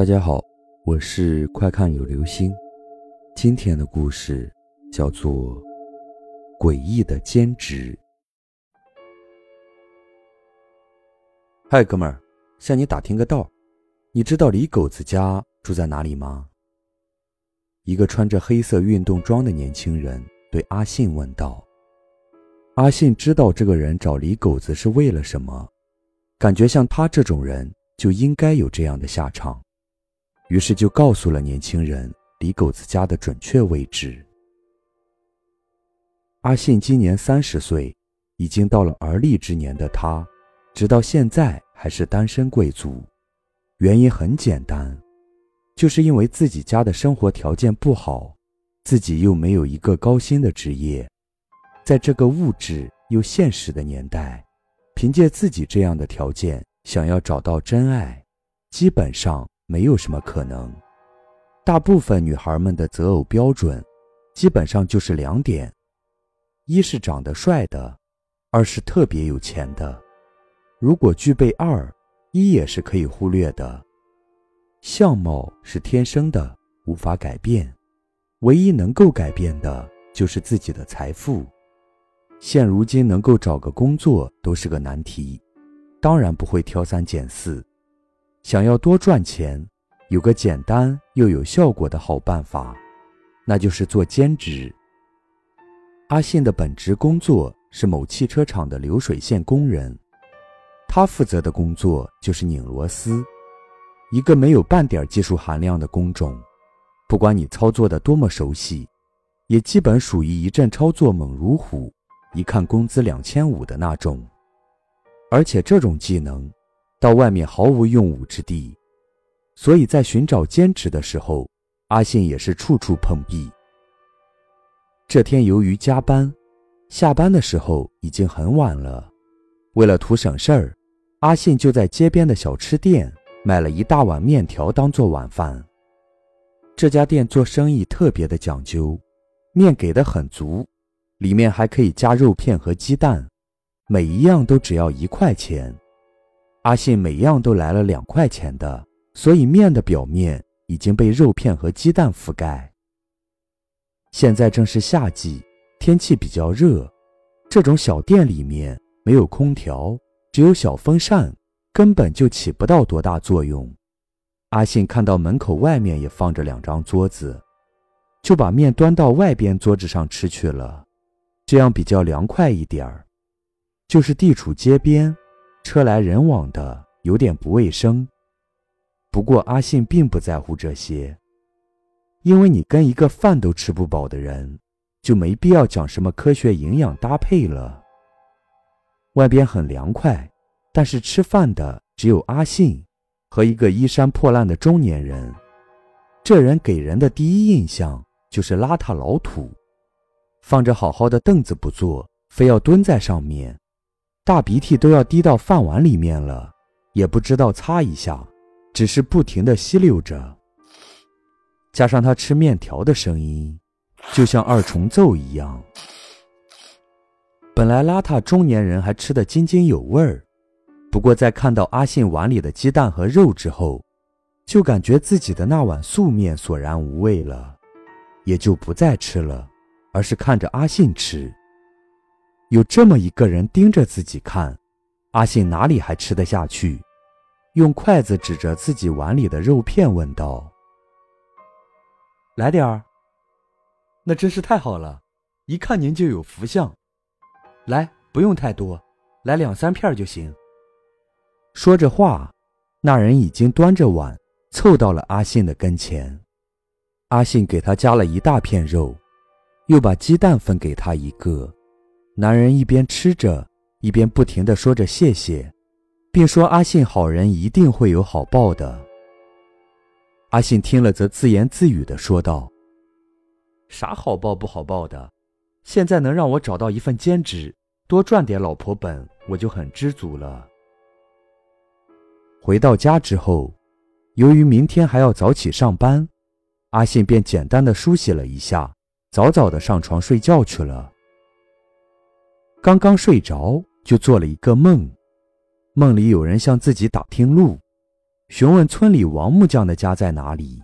大家好，我是快看有流星。今天的故事叫做《诡异的兼职》。嗨，哥们儿，向你打听个道，你知道李狗子家住在哪里吗？一个穿着黑色运动装的年轻人对阿信问道。阿信知道这个人找李狗子是为了什么，感觉像他这种人就应该有这样的下场。于是就告诉了年轻人李狗子家的准确位置。阿信今年三十岁，已经到了而立之年的他，直到现在还是单身贵族。原因很简单，就是因为自己家的生活条件不好，自己又没有一个高薪的职业，在这个物质又现实的年代，凭借自己这样的条件想要找到真爱，基本上。没有什么可能。大部分女孩们的择偶标准，基本上就是两点：一是长得帅的，二是特别有钱的。如果具备二，一也是可以忽略的。相貌是天生的，无法改变，唯一能够改变的就是自己的财富。现如今能够找个工作都是个难题，当然不会挑三拣四。想要多赚钱，有个简单又有效果的好办法，那就是做兼职。阿信的本职工作是某汽车厂的流水线工人，他负责的工作就是拧螺丝，一个没有半点技术含量的工种。不管你操作的多么熟悉，也基本属于一阵操作猛如虎，一看工资两千五的那种。而且这种技能。到外面毫无用武之地，所以在寻找兼职的时候，阿信也是处处碰壁。这天由于加班，下班的时候已经很晚了。为了图省事儿，阿信就在街边的小吃店买了一大碗面条当做晚饭。这家店做生意特别的讲究，面给的很足，里面还可以加肉片和鸡蛋，每一样都只要一块钱。阿信每样都来了两块钱的，所以面的表面已经被肉片和鸡蛋覆盖。现在正是夏季，天气比较热，这种小店里面没有空调，只有小风扇，根本就起不到多大作用。阿信看到门口外面也放着两张桌子，就把面端到外边桌子上吃去了，这样比较凉快一点儿。就是地处街边。车来人往的，有点不卫生。不过阿信并不在乎这些，因为你跟一个饭都吃不饱的人，就没必要讲什么科学营养搭配了。外边很凉快，但是吃饭的只有阿信和一个衣衫破烂的中年人。这人给人的第一印象就是邋遢老土，放着好好的凳子不坐，非要蹲在上面。大鼻涕都要滴到饭碗里面了，也不知道擦一下，只是不停的吸溜着。加上他吃面条的声音，就像二重奏一样。本来邋遢中年人还吃得津津有味儿，不过在看到阿信碗里的鸡蛋和肉之后，就感觉自己的那碗素面索然无味了，也就不再吃了，而是看着阿信吃。有这么一个人盯着自己看，阿信哪里还吃得下去？用筷子指着自己碗里的肉片问道：“来点儿。”那真是太好了，一看您就有福相。来，不用太多，来两三片就行。说着话，那人已经端着碗凑到了阿信的跟前。阿信给他夹了一大片肉，又把鸡蛋分给他一个。男人一边吃着，一边不停的说着谢谢，并说：“阿信好人一定会有好报的。”阿信听了，则自言自语的说道：“啥好报不好报的？现在能让我找到一份兼职，多赚点老婆本，我就很知足了。”回到家之后，由于明天还要早起上班，阿信便简单的梳洗了一下，早早的上床睡觉去了。刚刚睡着，就做了一个梦，梦里有人向自己打听路，询问村里王木匠的家在哪里。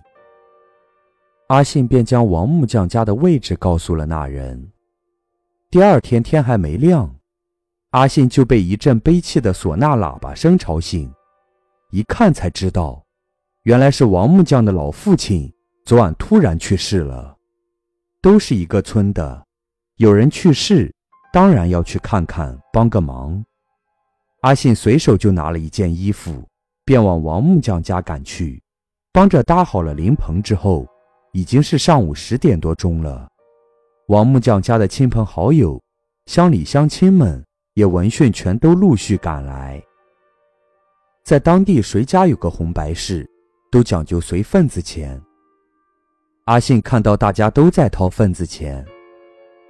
阿信便将王木匠家的位置告诉了那人。第二天天还没亮，阿信就被一阵悲泣的唢呐喇叭声吵醒，一看才知道，原来是王木匠的老父亲昨晚突然去世了。都是一个村的，有人去世，当然要去看看，帮个忙。阿信随手就拿了一件衣服，便往王木匠家赶去，帮着搭好了灵棚之后。已经是上午十点多钟了，王木匠家的亲朋好友、乡里乡亲们也闻讯全都陆续赶来。在当地，谁家有个红白事，都讲究随份子钱。阿信看到大家都在掏份子钱，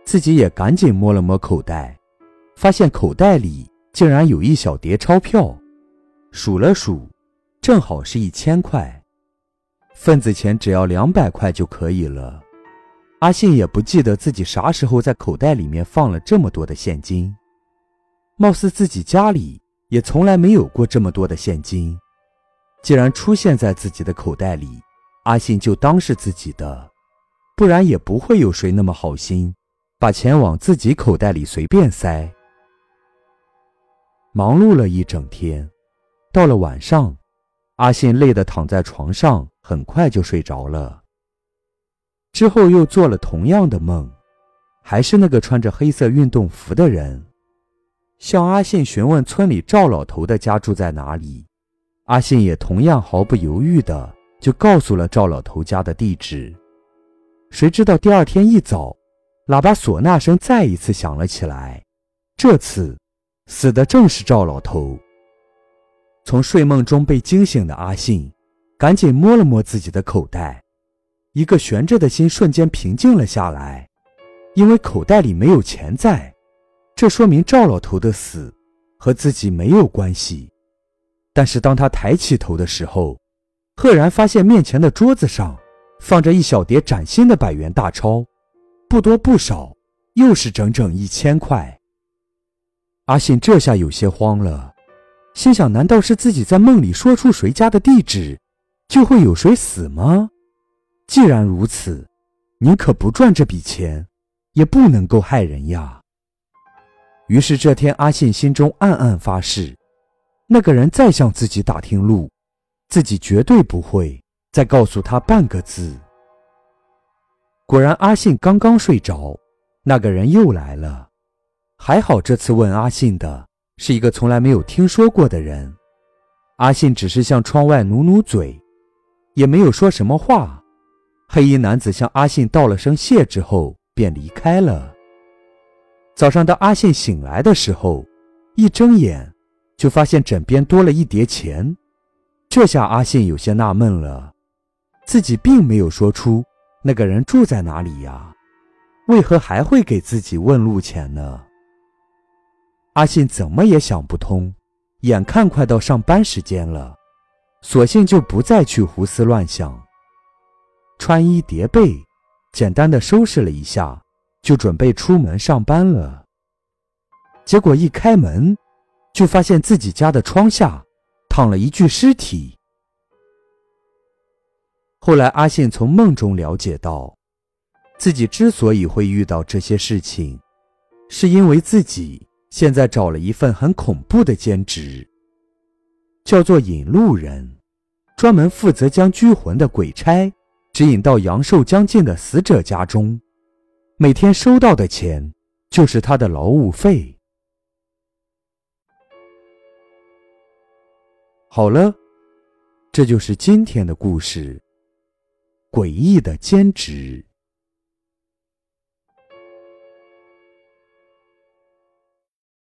自己也赶紧摸了摸口袋，发现口袋里竟然有一小叠钞票，数了数，正好是一千块。份子钱只要两百块就可以了。阿信也不记得自己啥时候在口袋里面放了这么多的现金，貌似自己家里也从来没有过这么多的现金。既然出现在自己的口袋里，阿信就当是自己的，不然也不会有谁那么好心，把钱往自己口袋里随便塞。忙碌了一整天，到了晚上。阿信累得躺在床上，很快就睡着了。之后又做了同样的梦，还是那个穿着黑色运动服的人，向阿信询问村里赵老头的家住在哪里。阿信也同样毫不犹豫的就告诉了赵老头家的地址。谁知道第二天一早，喇叭唢呐声再一次响了起来，这次死的正是赵老头。从睡梦中被惊醒的阿信，赶紧摸了摸自己的口袋，一个悬着的心瞬间平静了下来，因为口袋里没有钱在，这说明赵老头的死和自己没有关系。但是当他抬起头的时候，赫然发现面前的桌子上放着一小叠崭新的百元大钞，不多不少，又是整整一千块。阿信这下有些慌了。心想：难道是自己在梦里说出谁家的地址，就会有谁死吗？既然如此，宁可不赚这笔钱，也不能够害人呀。于是这天，阿信心中暗暗发誓：那个人再向自己打听路，自己绝对不会再告诉他半个字。果然，阿信刚刚睡着，那个人又来了。还好这次问阿信的。是一个从来没有听说过的人，阿信只是向窗外努努嘴，也没有说什么话。黑衣男子向阿信道了声谢之后便离开了。早上当阿信醒来的时候，一睁眼就发现枕边多了一叠钱，这下阿信有些纳闷了，自己并没有说出那个人住在哪里呀，为何还会给自己问路钱呢？阿信怎么也想不通，眼看快到上班时间了，索性就不再去胡思乱想，穿衣叠被，简单的收拾了一下，就准备出门上班了。结果一开门，就发现自己家的窗下躺了一具尸体。后来，阿信从梦中了解到，自己之所以会遇到这些事情，是因为自己。现在找了一份很恐怖的兼职，叫做引路人，专门负责将拘魂的鬼差指引到阳寿将近的死者家中，每天收到的钱就是他的劳务费。好了，这就是今天的故事，诡异的兼职。